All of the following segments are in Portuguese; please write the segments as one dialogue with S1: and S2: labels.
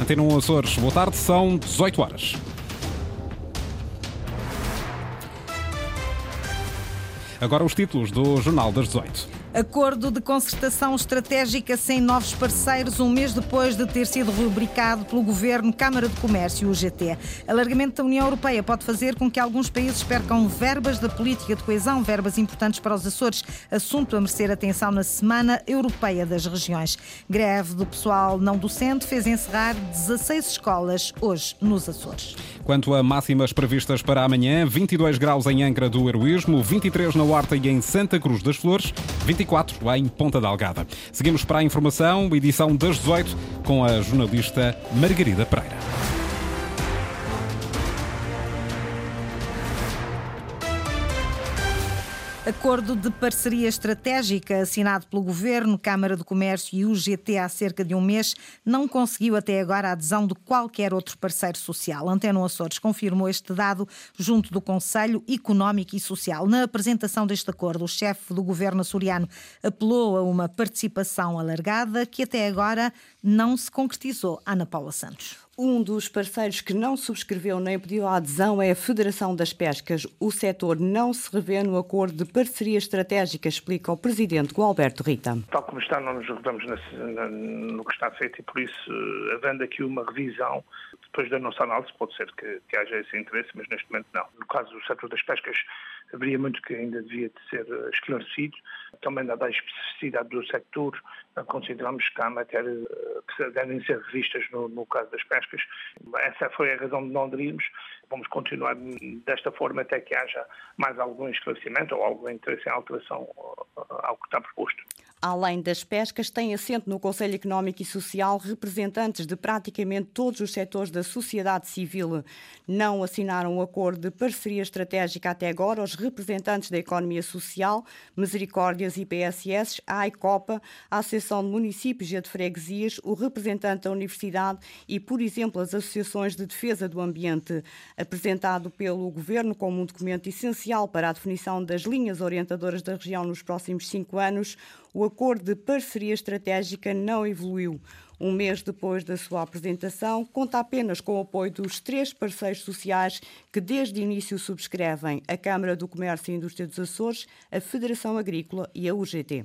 S1: Antena 1 Açores, boa tarde, são 18 horas. Agora os títulos do Jornal das 18.
S2: Acordo de concertação estratégica sem novos parceiros, um mês depois de ter sido rubricado pelo Governo, Câmara de Comércio UGT. Alargamento da União Europeia pode fazer com que alguns países percam verbas da política de coesão, verbas importantes para os Açores. Assunto a merecer atenção na Semana Europeia das Regiões. Greve do pessoal não docente fez encerrar 16 escolas hoje nos Açores.
S1: Quanto a máximas previstas para amanhã, 22 graus em Angra do Heroísmo, 23 na Horta e em Santa Cruz das Flores, 24 em Ponta da Algada. Seguimos para a informação, edição das 18, com a jornalista Margarida Pereira.
S2: Acordo de parceria estratégica assinado pelo Governo, Câmara de Comércio e UGT há cerca de um mês não conseguiu até agora a adesão de qualquer outro parceiro social. Antena Açores confirmou este dado junto do Conselho Económico e Social. Na apresentação deste acordo, o chefe do Governo açoriano apelou a uma participação alargada que até agora não se concretizou. Ana Paula Santos.
S3: Um dos parceiros que não subscreveu nem pediu a adesão é a Federação das Pescas. O setor não se revê no acordo de parceria estratégica, explica o presidente Gualberto Rita.
S4: Tal como está, não nos revemos no que está feito e por isso, havendo aqui uma revisão, depois da nossa análise, pode ser que, que haja esse interesse, mas neste momento não. No caso do setor das pescas, haveria muito que ainda devia de ser esclarecido. Também, dada a especificidade do setor, consideramos que há matérias que devem ser revistas no, no caso das pescas. Essa foi a razão de não aderirmos. Vamos continuar desta forma até que haja mais algum esclarecimento ou algum interesse em alteração ao que está proposto.
S3: Além das pescas, tem assento no Conselho Económico e Social representantes de praticamente todos os setores da sociedade civil. Não assinaram o um acordo de parceria estratégica até agora os representantes da economia social, Misericórdias e PSS, a AICOPA, a Associação de Municípios e de Freguesias, o representante da Universidade e, por exemplo, as associações de defesa do ambiente. Apresentado pelo Governo como um documento essencial para a definição das linhas orientadoras da região nos próximos cinco anos, o acordo de parceria estratégica não evoluiu. Um mês depois da sua apresentação, conta apenas com o apoio dos três parceiros sociais que desde o início subscrevem a Câmara do Comércio e Indústria dos Açores, a Federação Agrícola e a UGT.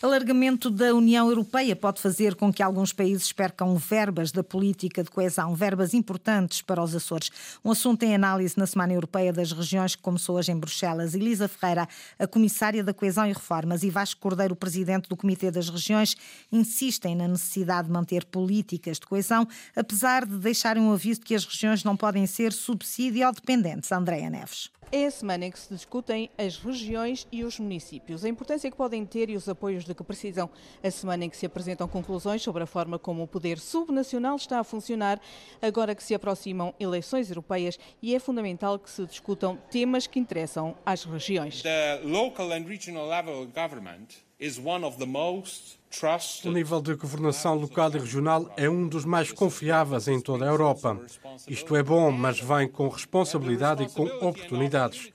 S2: Alargamento da União Europeia pode fazer com que alguns países percam verbas da política de coesão, verbas importantes para os Açores. Um assunto em análise na Semana Europeia das Regiões, que começou hoje em Bruxelas. Elisa Ferreira, a Comissária da Coesão e Reformas, e Vasco Cordeiro, Presidente do Comitê das Regiões, insistem na necessidade de manter políticas de coesão, apesar de deixarem um aviso de que as regiões não podem ser subsídio dependentes. Andréa Neves.
S5: É a semana em que se discutem as regiões e os municípios, a importância que podem ter e os apoios de que precisam. A semana em que se apresentam conclusões sobre a forma como o poder subnacional está a funcionar, agora que se aproximam eleições europeias e é fundamental que se discutam temas que interessam às regiões.
S6: The local and regional level government is one of the most
S7: o nível de governação local e regional é um dos mais confiáveis em toda a Europa. Isto é bom, mas vem com responsabilidade e com oportunidades.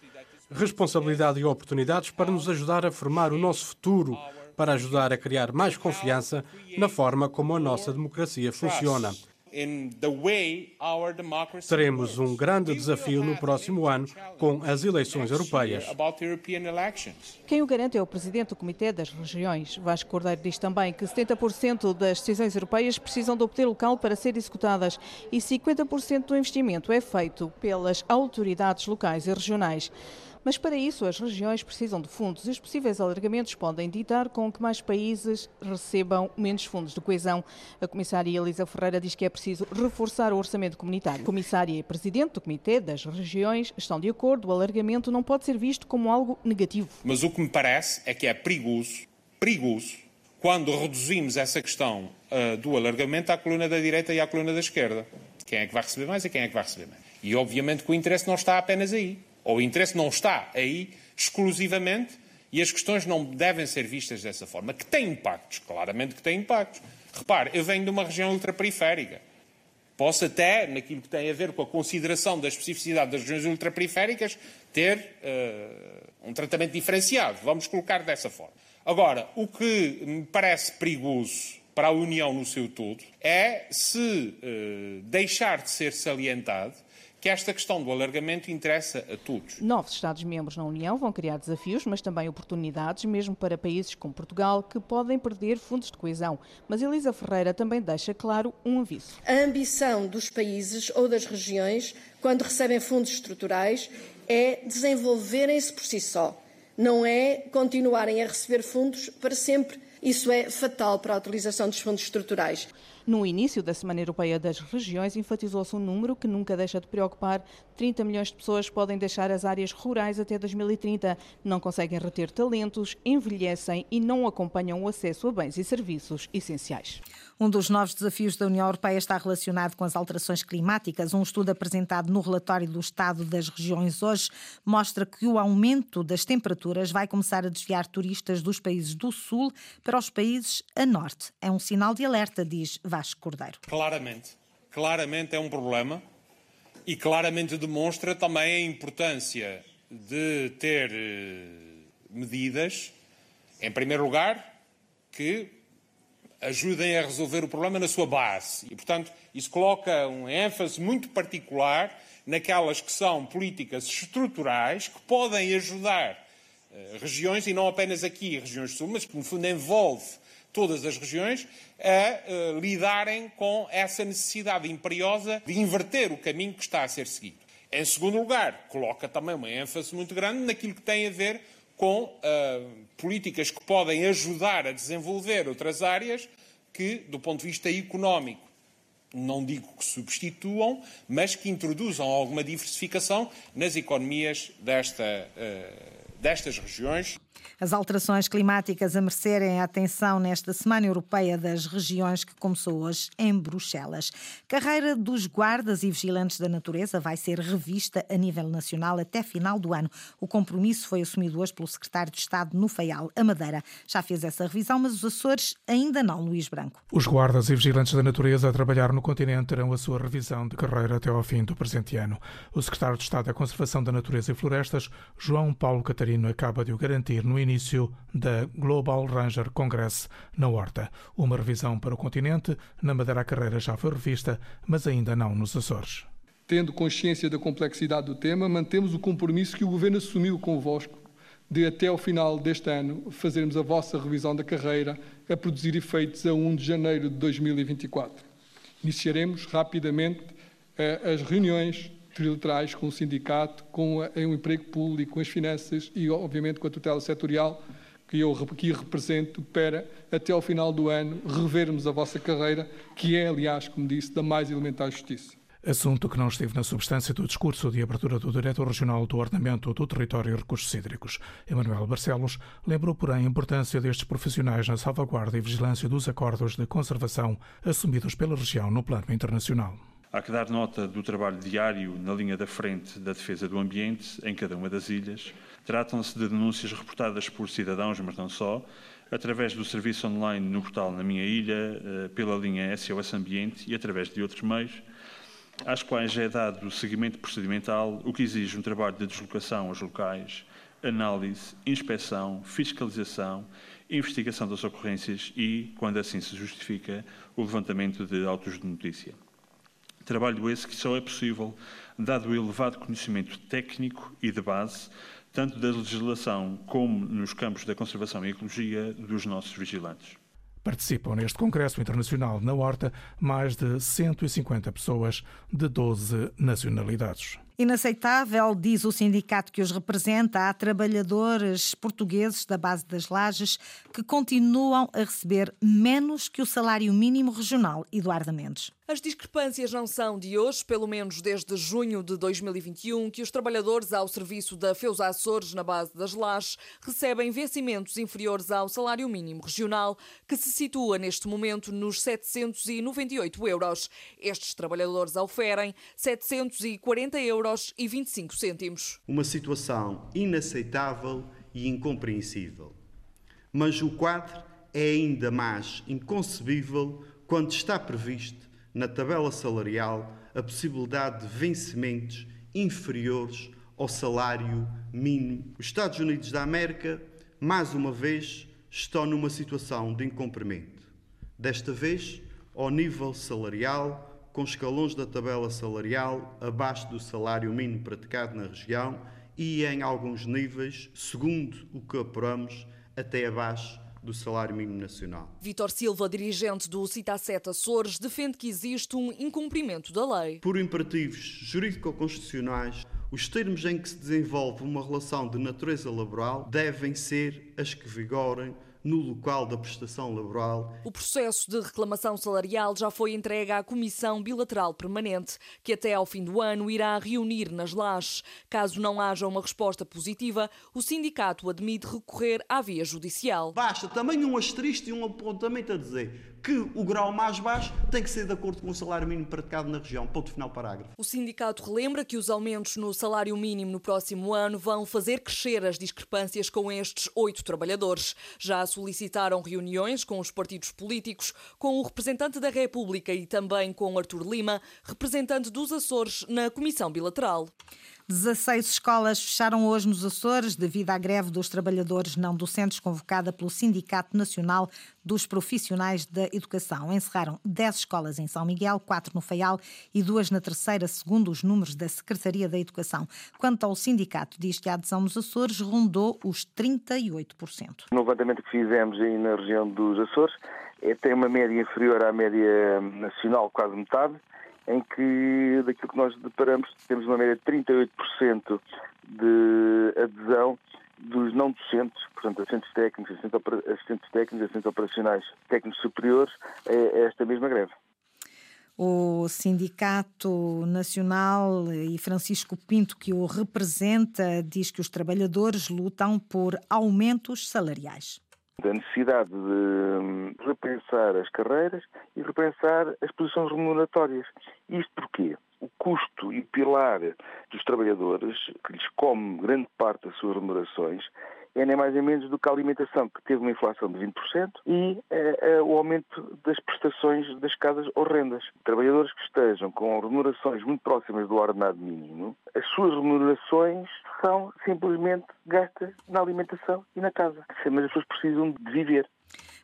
S7: Responsabilidade e oportunidades para nos ajudar a formar o nosso futuro, para ajudar a criar mais confiança na forma como a nossa democracia funciona. Teremos um grande desafio no próximo ano com as eleições europeias.
S5: Quem o garante é o presidente do Comitê das Regiões. Vasco Cordeiro diz também que 70% das decisões europeias precisam de obter local para ser executadas e 50% do investimento é feito pelas autoridades locais e regionais. Mas para isso, as regiões precisam de fundos e os possíveis alargamentos podem ditar com que mais países recebam menos fundos de coesão. A comissária Elisa Ferreira diz que é preciso reforçar o orçamento comunitário. Comissária e presidente do Comitê das Regiões estão de acordo, o alargamento não pode ser visto como algo negativo.
S6: Mas o que me parece é que é perigoso, perigoso, quando reduzimos essa questão uh, do alargamento à coluna da direita e à coluna da esquerda. Quem é que vai receber mais e quem é que vai receber menos. E obviamente que o interesse não está apenas aí ou o interesse não está aí exclusivamente e as questões não devem ser vistas dessa forma. Que tem impactos, claramente que tem impactos. Repare, eu venho de uma região ultraperiférica. Posso até, naquilo que tem a ver com a consideração da especificidade das regiões ultraperiféricas, ter uh, um tratamento diferenciado. Vamos colocar dessa forma. Agora, o que me parece perigoso para a União no seu todo, é se uh, deixar de ser salientado que esta questão do alargamento interessa a todos.
S5: Novos Estados-membros na União vão criar desafios, mas também oportunidades, mesmo para países como Portugal, que podem perder fundos de coesão. Mas Elisa Ferreira também deixa claro um aviso.
S8: A ambição dos países ou das regiões, quando recebem fundos estruturais, é desenvolverem-se por si só. Não é continuarem a receber fundos para sempre. Isso é fatal para a utilização dos fundos estruturais.
S5: No início da Semana Europeia das Regiões, enfatizou-se um número que nunca deixa de preocupar. 30 milhões de pessoas podem deixar as áreas rurais até 2030. Não conseguem reter talentos, envelhecem e não acompanham o acesso a bens e serviços essenciais.
S2: Um dos novos desafios da União Europeia está relacionado com as alterações climáticas. Um estudo apresentado no relatório do Estado das Regiões hoje mostra que o aumento das temperaturas vai começar a desviar turistas dos países do Sul para os países a norte. É um sinal de alerta, diz Vasco Cordeiro.
S6: Claramente, claramente é um problema e claramente demonstra também a importância de ter eh, medidas, em primeiro lugar, que ajudem a resolver o problema na sua base. E, portanto, isso coloca um ênfase muito particular naquelas que são políticas estruturais que podem ajudar uh, regiões, e não apenas aqui, regiões Sul, mas que, no fundo, envolve todas as regiões, a uh, lidarem com essa necessidade imperiosa de inverter o caminho que está a ser seguido. Em segundo lugar, coloca também uma ênfase muito grande naquilo que tem a ver com uh, políticas que podem ajudar a desenvolver outras áreas que, do ponto de vista económico, não digo que substituam, mas que introduzam alguma diversificação nas economias desta, uh, destas regiões
S2: as alterações climáticas a merecerem a atenção nesta Semana Europeia das Regiões que começou hoje em Bruxelas. Carreira dos guardas e vigilantes da natureza vai ser revista a nível nacional até final do ano. O compromisso foi assumido hoje pelo secretário de Estado no Faial. A Madeira já fez essa revisão, mas os Açores ainda não, Luís Branco.
S9: Os guardas e vigilantes da natureza a trabalhar no continente terão a sua revisão de carreira até ao fim do presente ano. O secretário de Estado da Conservação da Natureza e Florestas, João Paulo Catarino, acaba de o garantir no início da Global Ranger Congress na Horta. Uma revisão para o continente, na Madeira a carreira já foi revista, mas ainda não nos Açores.
S10: Tendo consciência da complexidade do tema, mantemos o compromisso que o Governo assumiu convosco de até ao final deste ano fazermos a vossa revisão da carreira a produzir efeitos a 1 de janeiro de 2024. Iniciaremos rapidamente uh, as reuniões trilaterais com o sindicato, com o emprego público, com as finanças e, obviamente, com a tutela setorial que eu aqui represento, para, até ao final do ano, revermos a vossa carreira, que é, aliás, como disse, da mais elementar justiça.
S9: Assunto que não esteve na substância do discurso de abertura do Diretor Regional do Ordenamento do Território e Recursos Hídricos. Emanuel Barcelos lembrou, porém, a importância destes profissionais na salvaguarda e vigilância dos acordos de conservação assumidos pela região no plano internacional.
S11: Há que dar nota do trabalho diário na linha da frente da defesa do ambiente em cada uma das ilhas. Tratam-se de denúncias reportadas por cidadãos, mas não só, através do serviço online no portal Na Minha Ilha, eh, pela linha SOS Ambiente e através de outros meios, às quais é dado seguimento procedimental, o que exige um trabalho de deslocação aos locais, análise, inspeção, fiscalização, investigação das ocorrências e, quando assim se justifica, o levantamento de autos de notícia. Trabalho esse que só é possível dado o elevado conhecimento técnico e de base, tanto da legislação como nos campos da conservação e ecologia dos nossos vigilantes.
S9: Participam neste Congresso Internacional na Horta mais de 150 pessoas de 12 nacionalidades.
S2: Inaceitável, diz o sindicato que os representa, há trabalhadores portugueses da base das lajes que continuam a receber menos que o salário mínimo regional. Eduardo Mendes.
S12: As discrepâncias não são de hoje, pelo menos desde junho de 2021, que os trabalhadores ao serviço da Feus Açores, na base das lajes, recebem vencimentos inferiores ao salário mínimo regional, que se situa neste momento nos 798 euros. Estes trabalhadores oferem 740 euros euros e 25 cêntimos.
S13: Uma situação inaceitável e incompreensível. Mas o quadro é ainda mais inconcebível quando está previsto na tabela salarial a possibilidade de vencimentos inferiores ao salário mínimo. Os Estados Unidos da América, mais uma vez, estão numa situação de incumprimento. Desta vez, ao nível salarial, com escalões da tabela salarial abaixo do salário mínimo praticado na região e em alguns níveis, segundo o que apuramos, até abaixo do salário mínimo nacional.
S12: Vítor Silva, dirigente do Citacet Açores, defende que existe um incumprimento da lei.
S13: Por imperativos jurídico-constitucionais, os termos em que se desenvolve uma relação de natureza laboral devem ser as que vigorem no local da prestação laboral.
S12: O processo de reclamação salarial já foi entregue à Comissão Bilateral Permanente, que até ao fim do ano irá reunir nas lajes. Caso não haja uma resposta positiva, o sindicato admite recorrer à via judicial.
S13: Basta também um asterisco e um apontamento a dizer que o grau mais baixo tem que ser de acordo com o salário mínimo praticado na região. Ponto final parágrafo.
S12: O sindicato relembra que os aumentos no salário mínimo no próximo ano vão fazer crescer as discrepâncias com estes oito trabalhadores. Já solicitaram reuniões com os partidos políticos, com o representante da República e também com Artur Lima, representante dos Açores na Comissão Bilateral.
S2: 16 escolas fecharam hoje nos Açores devido à greve dos trabalhadores não docentes convocada pelo Sindicato Nacional dos Profissionais da Educação. Encerraram 10 escolas em São Miguel, 4 no Faial e duas na Terceira, segundo os números da Secretaria da Educação. Quanto ao sindicato, diz que a adesão nos Açores rondou os 38%.
S14: No levantamento que fizemos aí na região dos Açores, é, tem uma média inferior à média nacional, quase metade em que daquilo que nós deparamos temos uma média de 38% de adesão dos não docentes, portanto, assistentes técnicos, assistentes técnicos, assistentes operacionais, técnicos superiores, a esta mesma greve.
S2: O Sindicato Nacional e Francisco Pinto, que o representa, diz que os trabalhadores lutam por aumentos salariais
S14: da necessidade de hum, repensar as carreiras e repensar as posições remuneratórias. Isto porquê? O custo e pilar dos trabalhadores, que lhes come grande parte das suas remunerações, é nem mais nem menos do que a alimentação, que teve uma inflação de 20%, e é, é, o aumento das prestações das casas horrendas. Trabalhadores que estejam com remunerações muito próximas do ordenado mínimo, as suas remunerações são simplesmente gastas na alimentação e na casa. Mas as pessoas precisam de viver.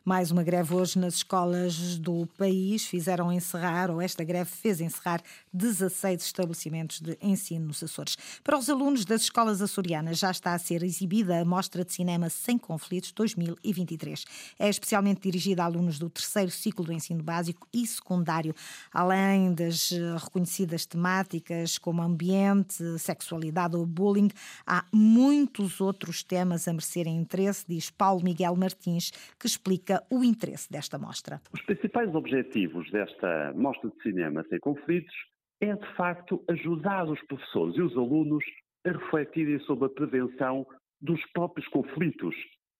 S2: Mais uma greve hoje nas escolas do país. Fizeram encerrar, ou esta greve fez encerrar, 16 estabelecimentos de ensino nos Açores. Para os alunos das escolas açorianas já está a ser exibida a Mostra de Cinema Sem Conflitos 2023. É especialmente dirigida a alunos do terceiro ciclo do ensino básico e secundário, além das eh, reconhecidas temáticas como ambiente, sexualidade ou bullying. Há muitos outros temas a merecerem interesse, diz Paulo Miguel Martins, que explica o interesse desta mostra?
S15: Os principais objetivos desta mostra de cinema sem conflitos é, de facto, ajudar os professores e os alunos a refletirem sobre a prevenção dos próprios conflitos,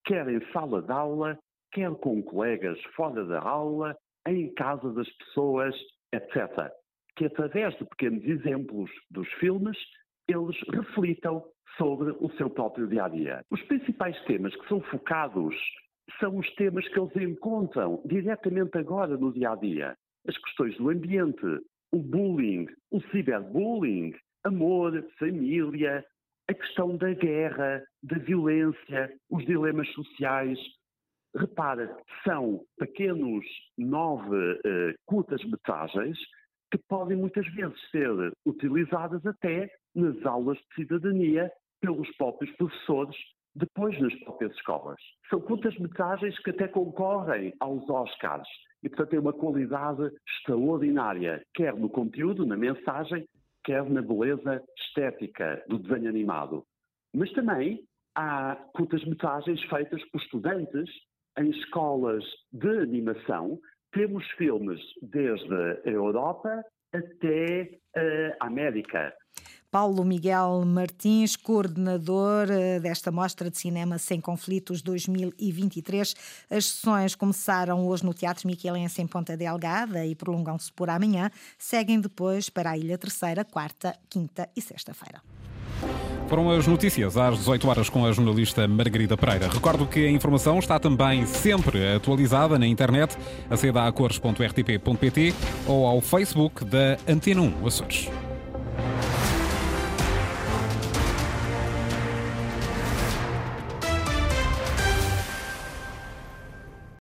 S15: quer em sala de aula, quer com colegas fora da aula, em casa das pessoas, etc. Que através de pequenos exemplos dos filmes, eles reflitam sobre o seu próprio dia a dia. Os principais temas que são focados são os temas que eles encontram diretamente agora no dia a dia. As questões do ambiente, o bullying, o ciberbullying, amor, família, a questão da guerra, da violência, os dilemas sociais. Repara, são pequenos nove uh, curtas metragens que podem muitas vezes ser utilizadas até nas aulas de cidadania pelos próprios professores depois nas próprias escolas. São curtas-metragens que até concorrem aos Oscars e, portanto, têm uma qualidade extraordinária, quer no conteúdo, na mensagem, quer na beleza estética do desenho animado. Mas também há curtas-metragens feitas por estudantes em escolas de animação. Temos filmes desde a Europa até a América.
S2: Paulo Miguel Martins, coordenador eh, desta Mostra de Cinema Sem Conflitos 2023. As sessões começaram hoje no Teatro Miquelense em Ponta Delgada e prolongam-se por amanhã. Seguem depois para a Ilha Terceira, quarta, quinta e sexta-feira.
S1: Foram as notícias às 18 horas com a jornalista Margarida Pereira. Recordo que a informação está também sempre atualizada na internet. Aceda a cores.rtp.pt ou ao Facebook da Antena 1 Açores.